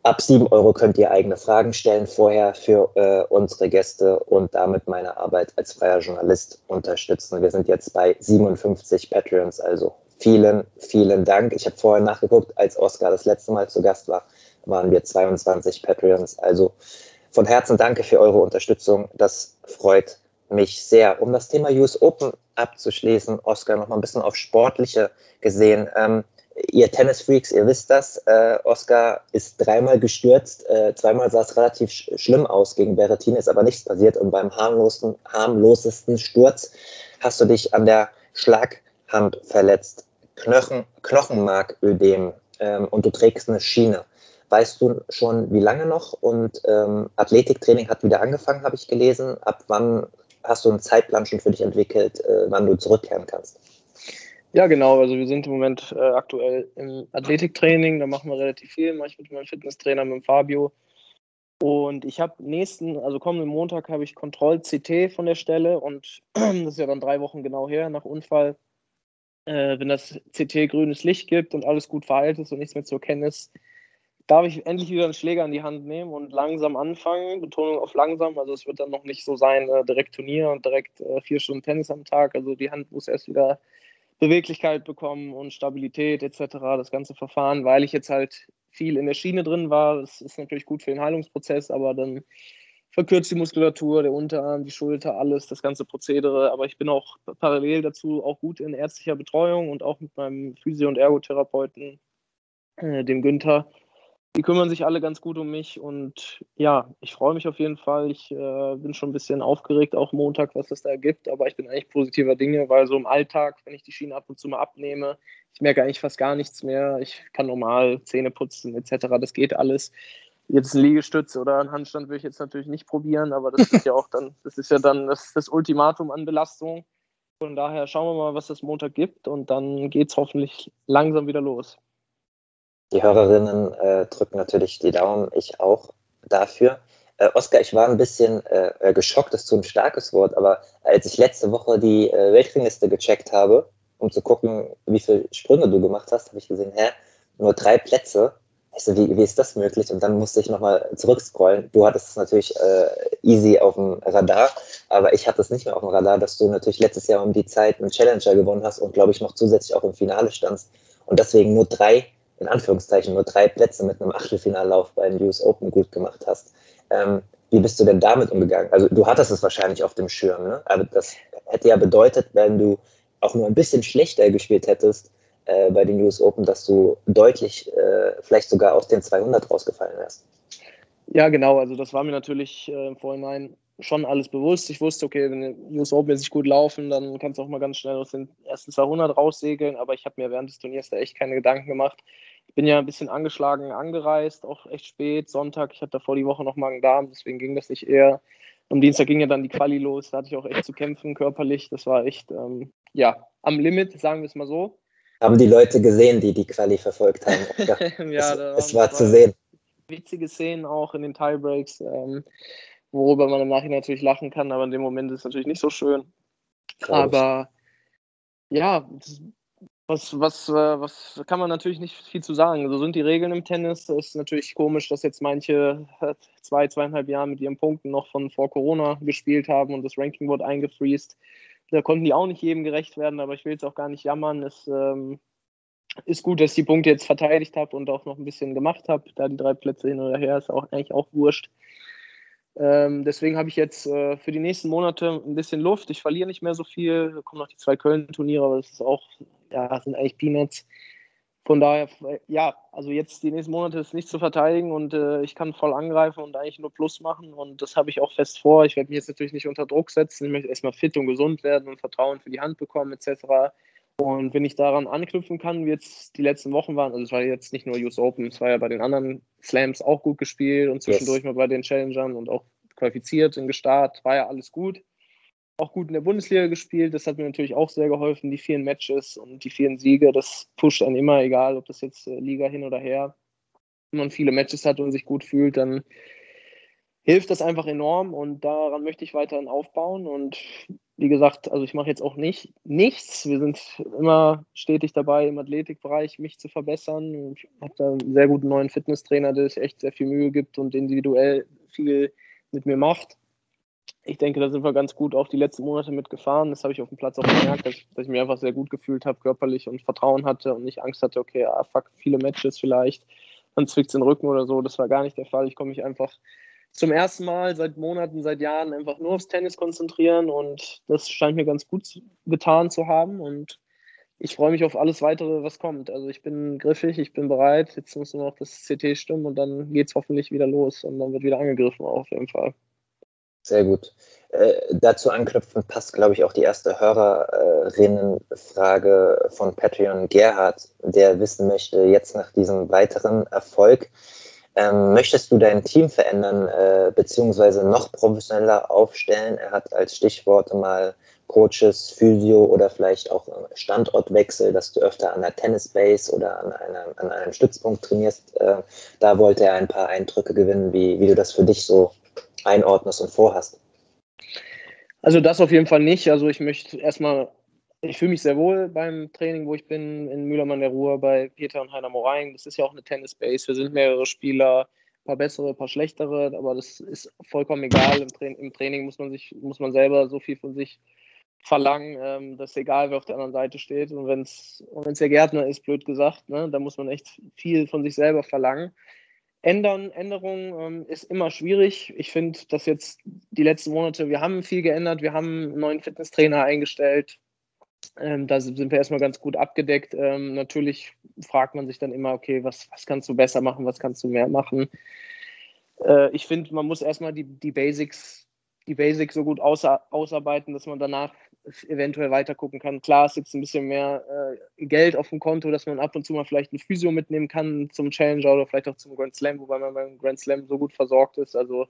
Ab 7 Euro könnt ihr eigene Fragen stellen vorher für äh, unsere Gäste und damit meine Arbeit als freier Journalist unterstützen. Wir sind jetzt bei 57 Patreons, also vielen, vielen Dank. Ich habe vorher nachgeguckt, als Oskar das letzte Mal zu Gast war waren wir 22 Patreons. Also von Herzen danke für eure Unterstützung. Das freut mich sehr. Um das Thema US Open abzuschließen, Oskar, noch mal ein bisschen auf Sportliche gesehen. Ähm, ihr Tennisfreaks, ihr wisst das. Äh, Oskar ist dreimal gestürzt. Äh, zweimal sah es relativ sch schlimm aus gegen Berrettini, ist aber nichts passiert. Und beim harmlosesten, harmlosesten Sturz hast du dich an der Schlaghand verletzt. Knochen, Knochenmarködem ähm, und du trägst eine Schiene. Weißt du schon, wie lange noch? Und ähm, Athletiktraining hat wieder angefangen, habe ich gelesen. Ab wann hast du einen Zeitplan schon für dich entwickelt, äh, wann du zurückkehren kannst? Ja, genau. Also wir sind im Moment äh, aktuell im Athletiktraining. Da machen wir relativ viel. Ich mit meinem Fitnesstrainer, mit Fabio. Und ich habe nächsten, also kommenden Montag habe ich Kontroll-CT von der Stelle und das ist ja dann drei Wochen genau her nach Unfall. Äh, wenn das CT grünes Licht gibt und alles gut verheilt ist und nichts mehr zu erkennen ist, darf ich endlich wieder einen Schläger in die Hand nehmen und langsam anfangen. Betonung auf langsam. Also es wird dann noch nicht so sein, äh, direkt Turnier und direkt äh, vier Stunden Tennis am Tag. Also die Hand muss erst wieder Beweglichkeit bekommen und Stabilität etc. Das ganze Verfahren, weil ich jetzt halt viel in der Schiene drin war. Das ist natürlich gut für den Heilungsprozess, aber dann verkürzt die Muskulatur, der Unterarm, die Schulter, alles, das ganze Prozedere. Aber ich bin auch parallel dazu auch gut in ärztlicher Betreuung und auch mit meinem Physio- und Ergotherapeuten, äh, dem Günther, die kümmern sich alle ganz gut um mich und ja, ich freue mich auf jeden Fall. Ich äh, bin schon ein bisschen aufgeregt, auch Montag, was das da gibt, aber ich bin eigentlich positiver Dinge, weil so im Alltag, wenn ich die Schiene ab und zu mal abnehme, ich merke eigentlich fast gar nichts mehr. Ich kann normal Zähne putzen etc. Das geht alles. Jetzt ein Liegestütz oder ein Handstand will ich jetzt natürlich nicht probieren, aber das ist ja auch dann, das ist ja dann das, das Ultimatum an Belastung. Von daher schauen wir mal, was das Montag gibt und dann geht es hoffentlich langsam wieder los. Die Hörerinnen äh, drücken natürlich die Daumen, ich auch dafür. Äh, Oskar, ich war ein bisschen äh, äh geschockt, das ist so ein starkes Wort, aber als ich letzte Woche die äh, Weltrangliste gecheckt habe, um zu gucken, wie viele Sprünge du gemacht hast, habe ich gesehen, hä, nur drei Plätze. Ich so, wie, wie ist das möglich? Und dann musste ich nochmal zurückscrollen. Du hattest es natürlich äh, easy auf dem Radar, aber ich hatte es nicht mehr auf dem Radar, dass du natürlich letztes Jahr um die Zeit einen Challenger gewonnen hast und glaube ich noch zusätzlich auch im Finale standst und deswegen nur drei in Anführungszeichen nur drei Plätze mit einem Achtelfinallauf bei den US Open gut gemacht hast. Ähm, wie bist du denn damit umgegangen? Also du hattest es wahrscheinlich auf dem Schirm, ne? aber das hätte ja bedeutet, wenn du auch nur ein bisschen schlechter gespielt hättest, äh, bei den US Open, dass du deutlich, äh, vielleicht sogar aus den 200 rausgefallen wärst. Ja, genau. Also das war mir natürlich äh, im Vorhinein schon alles bewusst. Ich wusste, okay, wenn die US Open jetzt nicht gut laufen, dann kannst du auch mal ganz schnell aus den ersten 200 raussegeln. Aber ich habe mir während des Turniers da echt keine Gedanken gemacht. Ich bin ja ein bisschen angeschlagen angereist, auch echt spät, Sonntag. Ich hatte davor die Woche noch Magen-Darm, deswegen ging das nicht eher. Am Dienstag ging ja dann die Quali los, da hatte ich auch echt zu kämpfen körperlich. Das war echt, ähm, ja, am Limit, sagen wir es mal so. Haben die Leute gesehen, die die Quali verfolgt haben? ja, es, es war zu sehen. Witzige Szenen auch in den Tiebreaks. Ähm, worüber man im Nachhinein natürlich lachen kann, aber in dem Moment ist es natürlich nicht so schön. Aber ja, was, was, äh, was kann man natürlich nicht viel zu sagen. So sind die Regeln im Tennis. Es ist natürlich komisch, dass jetzt manche zwei, zweieinhalb Jahre mit ihren Punkten noch von vor Corona gespielt haben und das Ranking wurde eingefriest. Da konnten die auch nicht jedem gerecht werden, aber ich will jetzt auch gar nicht jammern. Es ähm, ist gut, dass ich die Punkte jetzt verteidigt habe und auch noch ein bisschen gemacht habe. Da die drei Plätze hin oder her ist auch eigentlich auch wurscht. Ähm, deswegen habe ich jetzt äh, für die nächsten Monate ein bisschen Luft. Ich verliere nicht mehr so viel. Da kommen noch die zwei Köln-Turniere, aber das ist auch, ja, sind eigentlich Peanuts. Von daher, ja, also jetzt die nächsten Monate ist nicht zu verteidigen und äh, ich kann voll angreifen und eigentlich nur Plus machen und das habe ich auch fest vor. Ich werde mich jetzt natürlich nicht unter Druck setzen. Ich möchte erstmal fit und gesund werden und Vertrauen für die Hand bekommen etc. Und wenn ich daran anknüpfen kann, wie jetzt die letzten Wochen waren, also es war jetzt nicht nur US Open, es war ja bei den anderen Slams auch gut gespielt und zwischendurch yes. mal bei den Challengern und auch qualifiziert und gestartet, war ja alles gut. Auch gut in der Bundesliga gespielt, das hat mir natürlich auch sehr geholfen, die vielen Matches und die vielen Siege, das pusht einen immer, egal ob das jetzt äh, Liga hin oder her. Wenn man viele Matches hat und sich gut fühlt, dann hilft das einfach enorm und daran möchte ich weiterhin aufbauen und wie gesagt, also ich mache jetzt auch nicht nichts. Wir sind immer stetig dabei, im Athletikbereich mich zu verbessern. Ich habe da einen sehr guten neuen Fitnesstrainer, der sich echt sehr viel Mühe gibt und individuell viel mit mir macht. Ich denke, da sind wir ganz gut auch die letzten Monate mitgefahren. Das habe ich auf dem Platz auch gemerkt, dass, dass ich mich einfach sehr gut gefühlt habe, körperlich und Vertrauen hatte und nicht Angst hatte, okay, ah, fuck, viele Matches vielleicht, dann zwickt es den Rücken oder so. Das war gar nicht der Fall. Ich komme mich einfach zum ersten Mal seit Monaten, seit Jahren einfach nur aufs Tennis konzentrieren und das scheint mir ganz gut getan zu haben und ich freue mich auf alles weitere, was kommt. Also ich bin griffig, ich bin bereit. Jetzt muss nur noch das CT stimmen und dann geht es hoffentlich wieder los und dann wird wieder angegriffen auf jeden Fall. Sehr gut. Äh, dazu anknüpfend passt, glaube ich, auch die erste Hörerinnenfrage von Patreon Gerhard, der wissen möchte, jetzt nach diesem weiteren Erfolg, ähm, möchtest du dein Team verändern äh, beziehungsweise noch professioneller aufstellen? Er hat als Stichworte mal Coaches, Physio oder vielleicht auch Standortwechsel, dass du öfter an der Tennisbase oder an, einer, an einem Stützpunkt trainierst. Äh, da wollte er ein paar Eindrücke gewinnen, wie, wie du das für dich so einordnest und vorhast. Also das auf jeden Fall nicht. Also ich möchte erstmal ich fühle mich sehr wohl beim Training, wo ich bin, in Mühlermann der Ruhr bei Peter und Heiner Moraing. Das ist ja auch eine Tennis-Base. Wir sind mehrere Spieler, ein paar bessere, ein paar schlechtere, aber das ist vollkommen egal. Im, Tra im Training muss man sich, muss man selber so viel von sich verlangen, ähm, dass egal, wer auf der anderen Seite steht. Und wenn es der Gärtner ist, blöd gesagt, ne, da muss man echt viel von sich selber verlangen. Ändern, Änderungen ähm, ist immer schwierig. Ich finde, dass jetzt die letzten Monate, wir haben viel geändert, wir haben einen neuen Fitnesstrainer eingestellt, ähm, da sind wir erstmal ganz gut abgedeckt. Ähm, natürlich fragt man sich dann immer, okay, was, was kannst du besser machen, was kannst du mehr machen? Äh, ich finde, man muss erstmal die, die Basics, die Basics so gut außer, ausarbeiten, dass man danach eventuell weiter gucken kann. Klar, es gibt ein bisschen mehr äh, Geld auf dem Konto, dass man ab und zu mal vielleicht ein Physio mitnehmen kann zum Challenger oder vielleicht auch zum Grand Slam, wobei man beim Grand Slam so gut versorgt ist. Also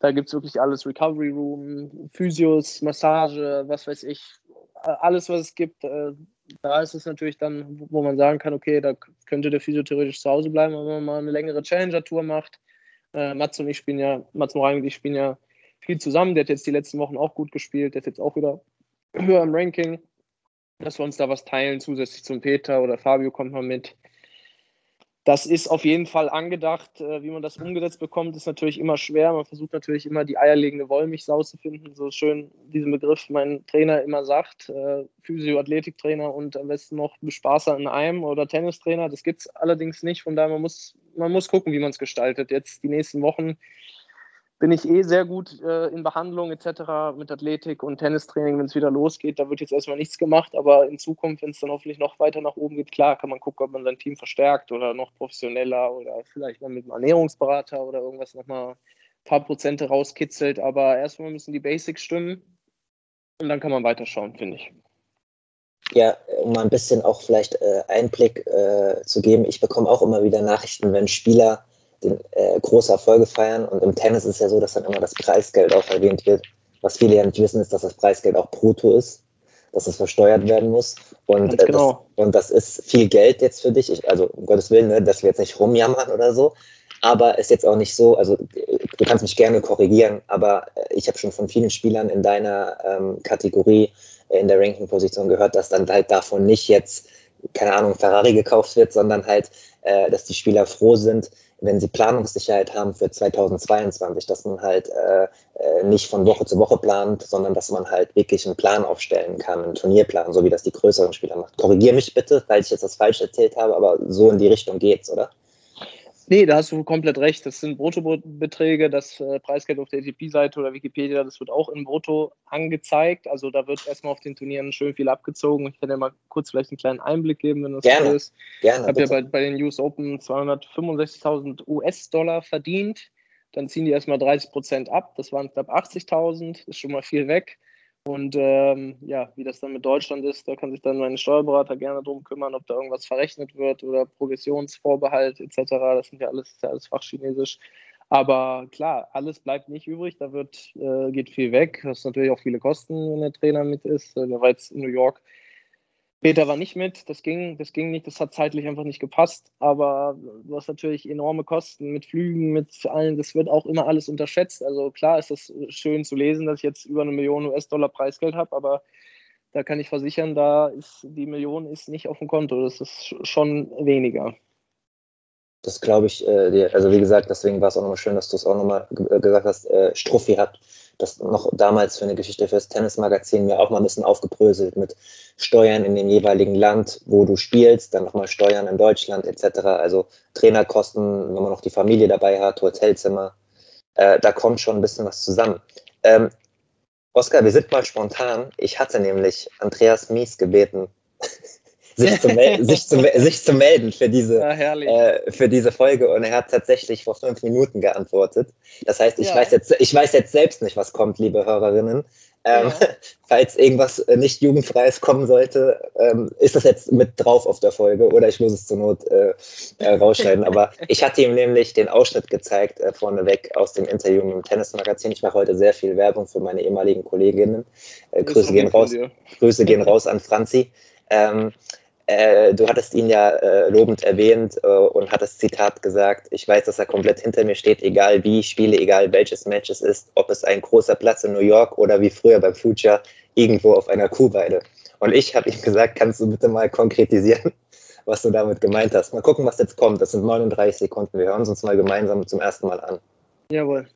da gibt es wirklich alles, Recovery Room, Physios, Massage, was weiß ich, alles, was es gibt, äh, da ist es natürlich dann, wo man sagen kann, okay, da könnte der Physio theoretisch zu Hause bleiben, wenn man mal eine längere Challenger-Tour macht. Äh, Mats und ich spielen ja, Mats Moraing und ich spielen ja viel zusammen. Der hat jetzt die letzten Wochen auch gut gespielt, der ist jetzt auch wieder höher im Ranking. Dass wir uns da was teilen, zusätzlich zum Peter oder Fabio kommt mal mit das ist auf jeden Fall angedacht. Äh, wie man das umgesetzt bekommt, ist natürlich immer schwer. Man versucht natürlich immer die eierlegende Wollmilchsau zu finden, so schön diesen Begriff mein Trainer immer sagt. Äh, Physio-Athletiktrainer und am besten noch Bespaßer in einem oder Tennistrainer. Das gibt es allerdings nicht. Von daher, man muss, man muss gucken, wie man es gestaltet. Jetzt die nächsten Wochen bin ich eh sehr gut äh, in Behandlung etc. mit Athletik und Tennistraining, wenn es wieder losgeht. Da wird jetzt erstmal nichts gemacht, aber in Zukunft, wenn es dann hoffentlich noch weiter nach oben geht, klar, kann man gucken, ob man sein Team verstärkt oder noch professioneller oder vielleicht mal mit einem Ernährungsberater oder irgendwas nochmal ein paar Prozente rauskitzelt. Aber erstmal müssen die Basics stimmen und dann kann man weiterschauen, finde ich. Ja, um mal ein bisschen auch vielleicht äh, Einblick äh, zu geben, ich bekomme auch immer wieder Nachrichten, wenn Spieler den, äh, große Erfolge feiern. Und im Tennis ist es ja so, dass dann immer das Preisgeld auch erwähnt wird. Was viele ja nicht wissen, ist, dass das Preisgeld auch brutto ist, dass es versteuert werden muss. Und, äh, genau. das, und das ist viel Geld jetzt für dich. Ich, also um Gottes Willen, ne, dass wir jetzt nicht rumjammern oder so. Aber ist jetzt auch nicht so, also du kannst mich gerne korrigieren, aber äh, ich habe schon von vielen Spielern in deiner ähm, Kategorie äh, in der Ranking-Position gehört, dass dann halt davon nicht jetzt, keine Ahnung, Ferrari gekauft wird, sondern halt, äh, dass die Spieler froh sind, wenn sie Planungssicherheit haben für 2022, dass man halt äh, äh, nicht von Woche zu Woche plant, sondern dass man halt wirklich einen Plan aufstellen kann, einen Turnierplan, so wie das die größeren Spieler machen. Korrigiere mich bitte, weil ich jetzt das falsch erzählt habe, aber so in die Richtung geht's, oder? Nee, da hast du komplett recht. Das sind Bruttobeträge. Das äh, Preisgeld auf der ATP-Seite oder Wikipedia, das wird auch in Brutto angezeigt. Also da wird erstmal auf den Turnieren schön viel abgezogen. Ich kann dir mal kurz vielleicht einen kleinen Einblick geben, wenn das gerne, so ist. Gerne. Ich habe ja bei, bei den US Open 265.000 US-Dollar verdient. Dann ziehen die erstmal 30 Prozent ab. Das waren knapp 80.000. Ist schon mal viel weg. Und ähm, ja, wie das dann mit Deutschland ist, da kann sich dann mein Steuerberater gerne drum kümmern, ob da irgendwas verrechnet wird oder Progressionsvorbehalt etc. Das sind ja alles, ist ja alles Fachchinesisch. Aber klar, alles bleibt nicht übrig, da wird, äh, geht viel weg. Das ist natürlich auch viele Kosten, wenn der Trainer mit ist. Der war jetzt in New York Peter war nicht mit, das ging, das ging nicht, das hat zeitlich einfach nicht gepasst. Aber du hast natürlich enorme Kosten mit Flügen, mit allen, das wird auch immer alles unterschätzt. Also klar ist das schön zu lesen, dass ich jetzt über eine Million US-Dollar Preisgeld habe, aber da kann ich versichern, da ist die Million ist nicht auf dem Konto, das ist schon weniger. Das glaube ich äh, dir. Also wie gesagt, deswegen war es auch nochmal schön, dass du es auch nochmal gesagt hast. Äh, Struffi hat das noch damals für eine Geschichte fürs Tennismagazin mir auch mal ein bisschen aufgebröselt mit Steuern in dem jeweiligen Land, wo du spielst, dann nochmal Steuern in Deutschland etc. Also Trainerkosten, wenn man noch die Familie dabei hat, Hotelzimmer. Äh, da kommt schon ein bisschen was zusammen. Ähm, Oskar, wir sind mal spontan. Ich hatte nämlich Andreas Mies gebeten, sich, zu sich, zu, sich zu melden für diese, ja, äh, für diese Folge und er hat tatsächlich vor fünf Minuten geantwortet. Das heißt, ich, ja. weiß, jetzt, ich weiß jetzt selbst nicht, was kommt, liebe Hörerinnen. Ähm, ja. Falls irgendwas nicht jugendfreies kommen sollte, ähm, ist das jetzt mit drauf auf der Folge oder ich muss es zur Not äh, äh, rausschneiden. Aber ich hatte ihm nämlich den Ausschnitt gezeigt, äh, vorneweg aus dem Interview im Tennismagazin. Ich mache heute sehr viel Werbung für meine ehemaligen Kolleginnen. Äh, Grüße, gehen raus, Grüße gehen raus an Franzi. Ähm, äh, du hattest ihn ja äh, lobend erwähnt äh, und hattest Zitat gesagt, ich weiß, dass er komplett hinter mir steht, egal wie ich spiele, egal welches Match es ist, ob es ein großer Platz in New York oder wie früher beim Future irgendwo auf einer Kuhweide. Und ich habe ihm gesagt, kannst du bitte mal konkretisieren, was du damit gemeint hast. Mal gucken, was jetzt kommt. Das sind 39 Sekunden. Wir hören uns mal gemeinsam zum ersten Mal an. Jawohl.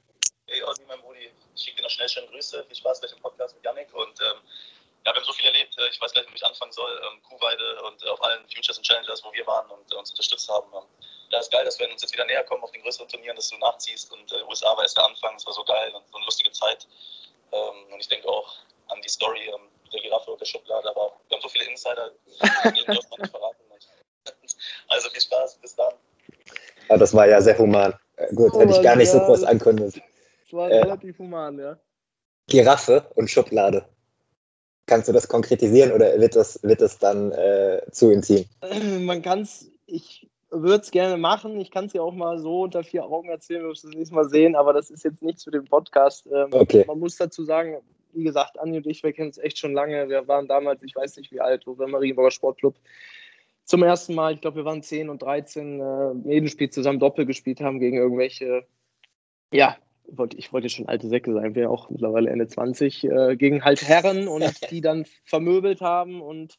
Hey Ossi, mein Brudi, ich schicke dir noch schnell schöne Grüße. Viel Spaß gleich im Podcast mit Janik und ähm, ja, wir haben so viel erlebt. Äh, ich weiß gleich, wo ich anfangen soll. Ähm, Kuhweide und äh, auf allen Futures und Challengers, wo wir waren und äh, uns unterstützt haben. Ähm, ja, ist geil, dass wir uns jetzt wieder näher kommen auf den größeren Turnieren, dass du nachziehst. Und äh, USA war erst der Anfang. Es war so geil und so eine lustige Zeit. Ähm, und ich denke auch an die Story ähm, der Giraffe und der Schublade. Aber wir haben so viele Insider, die dürfen wir nicht verraten. Also viel Spaß. Bis dann. Ja, das war ja sehr human. Gut, oh, hätte ich gar nicht ja, so groß ankündigt. Das war äh, relativ human, ja. Giraffe und Schublade. Kannst du das konkretisieren oder wird das, wird das dann äh, zu intim? Man kann es, ich würde es gerne machen. Ich kann es ja auch mal so unter vier Augen erzählen, wir müssen es nächstes Mal sehen, aber das ist jetzt nicht zu dem Podcast. Ähm, okay. Man muss dazu sagen, wie gesagt, Anni und ich, wir kennen es echt schon lange. Wir waren damals, ich weiß nicht wie alt, wo wir im Marienburger Sportclub zum ersten Mal, ich glaube, wir waren 10 und 13, äh, jeden Spiel zusammen Doppel gespielt haben gegen irgendwelche, ja, wollte, ich wollte schon alte Säcke sein, wäre auch mittlerweile Ende 20, äh, gegen halt Herren und die dann vermöbelt haben und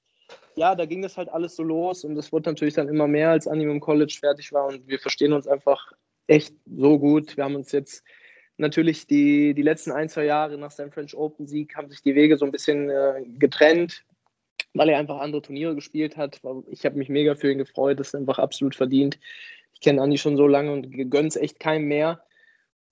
ja, da ging das halt alles so los und es wurde natürlich dann immer mehr, als Anime im College fertig war und wir verstehen uns einfach echt so gut. Wir haben uns jetzt natürlich die, die letzten ein, zwei Jahre nach seinem French Open Sieg haben sich die Wege so ein bisschen äh, getrennt, weil er einfach andere Turniere gespielt hat. Ich habe mich mega für ihn gefreut, das ist einfach absolut verdient. Ich kenne Andi schon so lange und gönne es echt keinem mehr.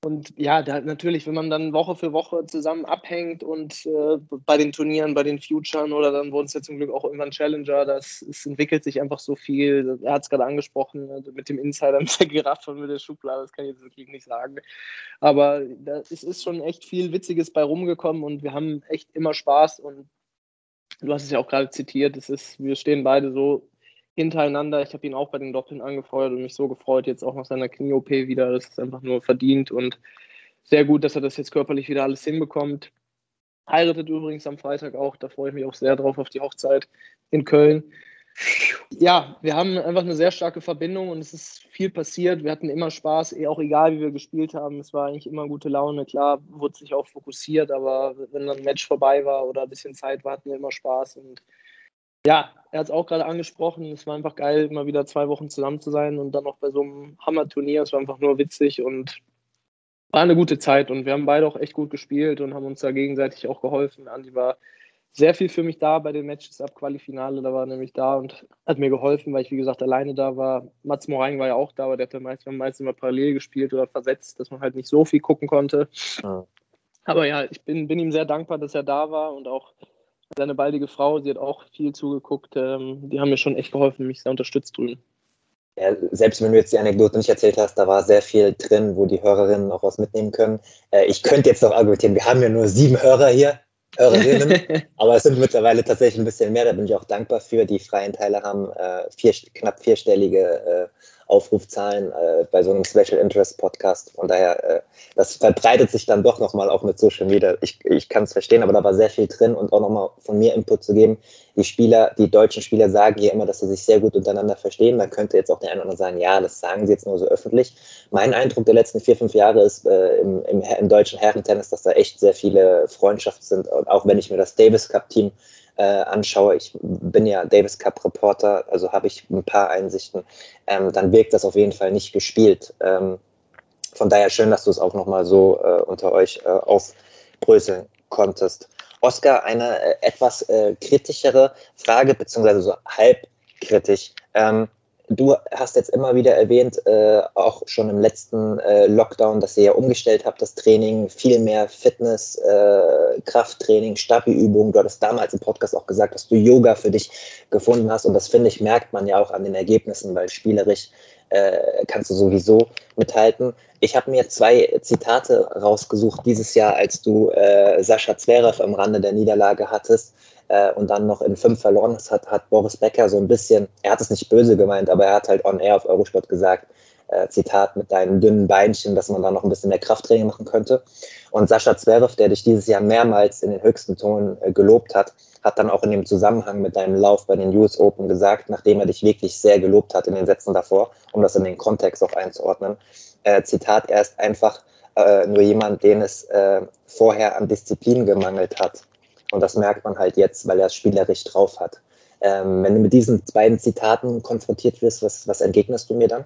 Und ja, da, natürlich, wenn man dann Woche für Woche zusammen abhängt und äh, bei den Turnieren, bei den Futuren oder dann wurden es ja zum Glück auch irgendwann Challenger, das, es entwickelt sich einfach so viel. Er hat es gerade angesprochen, also mit dem Insider mit der Giraffe und mit der Schublade, das kann ich jetzt wirklich nicht sagen. Aber da, es ist schon echt viel Witziges bei rumgekommen und wir haben echt immer Spaß und du hast es ja auch gerade zitiert, es ist, wir stehen beide so hintereinander. Ich habe ihn auch bei den Doppeln angefeuert und mich so gefreut, jetzt auch nach seiner Knie-OP wieder. Das ist einfach nur verdient und sehr gut, dass er das jetzt körperlich wieder alles hinbekommt. Heiratet übrigens am Freitag auch, da freue ich mich auch sehr drauf auf die Hochzeit in Köln. Ja, wir haben einfach eine sehr starke Verbindung und es ist viel passiert. Wir hatten immer Spaß, eh auch egal wie wir gespielt haben. Es war eigentlich immer gute Laune. Klar, wurde sich auch fokussiert, aber wenn dann ein Match vorbei war oder ein bisschen Zeit war, hatten wir immer Spaß und ja, er hat es auch gerade angesprochen. Es war einfach geil, mal wieder zwei Wochen zusammen zu sein und dann noch bei so einem Hammer-Turnier. Es war einfach nur witzig und war eine gute Zeit. Und wir haben beide auch echt gut gespielt und haben uns da gegenseitig auch geholfen. Andi war sehr viel für mich da bei den Matches ab Qualifinale. Da war er nämlich da und hat mir geholfen, weil ich, wie gesagt, alleine da war. Mats Moraing war ja auch da, aber der hat meist, wir haben meistens immer parallel gespielt oder versetzt, dass man halt nicht so viel gucken konnte. Ja. Aber ja, ich bin, bin ihm sehr dankbar, dass er da war und auch seine baldige Frau, sie hat auch viel zugeguckt. Ähm, die haben mir schon echt geholfen, mich sehr unterstützt drüben. Ja, selbst wenn du jetzt die Anekdote nicht erzählt hast, da war sehr viel drin, wo die Hörerinnen auch was mitnehmen können. Äh, ich könnte jetzt noch argumentieren, wir haben ja nur sieben Hörer hier, Hörerinnen, aber es sind mittlerweile tatsächlich ein bisschen mehr, da bin ich auch dankbar für. Die freien Teile haben äh, vier, knapp vierstellige äh, Aufrufzahlen äh, bei so einem Special Interest Podcast. Von daher, äh, das verbreitet sich dann doch nochmal auch mit Social Media. Ich, ich kann es verstehen, aber da war sehr viel drin und auch nochmal von mir Input zu geben. Die Spieler, die deutschen Spieler sagen hier immer, dass sie sich sehr gut untereinander verstehen. Da könnte jetzt auch der eine oder andere sagen, ja, das sagen sie jetzt nur so öffentlich. Mein Eindruck der letzten vier, fünf Jahre ist äh, im, im, im deutschen Herrentennis, dass da echt sehr viele Freundschaften sind. Und auch wenn ich mir das Davis Cup Team äh, anschaue, ich bin ja Davis Cup Reporter, also habe ich ein paar Einsichten, ähm, dann wirkt das auf jeden Fall nicht gespielt. Ähm, von daher schön, dass du es auch nochmal so äh, unter euch äh, aufbröseln konntest. Oskar, eine äh, etwas äh, kritischere Frage, beziehungsweise so halb kritisch. Ähm, du hast jetzt immer wieder erwähnt, äh, auch schon im letzten äh, Lockdown, dass ihr ja umgestellt habt, das Training, viel mehr Fitness, äh, Krafttraining, Stabi-Übungen. Du hattest damals im Podcast auch gesagt, dass du Yoga für dich gefunden hast. Und das finde ich, merkt man ja auch an den Ergebnissen, weil spielerisch äh, kannst du sowieso mithalten. Ich habe mir zwei Zitate rausgesucht dieses Jahr, als du äh, Sascha Zverev am Rande der Niederlage hattest äh, und dann noch in fünf verloren hast, hat, hat Boris Becker so ein bisschen, er hat es nicht böse gemeint, aber er hat halt on air auf Eurosport gesagt, äh, Zitat, mit deinen dünnen Beinchen, dass man da noch ein bisschen mehr Krafttraining machen könnte. Und Sascha Zverev, der dich dieses Jahr mehrmals in den höchsten Ton äh, gelobt hat, hat dann auch in dem Zusammenhang mit deinem Lauf bei den US Open gesagt, nachdem er dich wirklich sehr gelobt hat in den Sätzen davor, um das in den Kontext auch einzuordnen, äh, Zitat, er ist einfach äh, nur jemand, den es äh, vorher an Disziplin gemangelt hat. Und das merkt man halt jetzt, weil er es spielerisch drauf hat. Ähm, wenn du mit diesen beiden Zitaten konfrontiert wirst, was, was entgegnest du mir dann?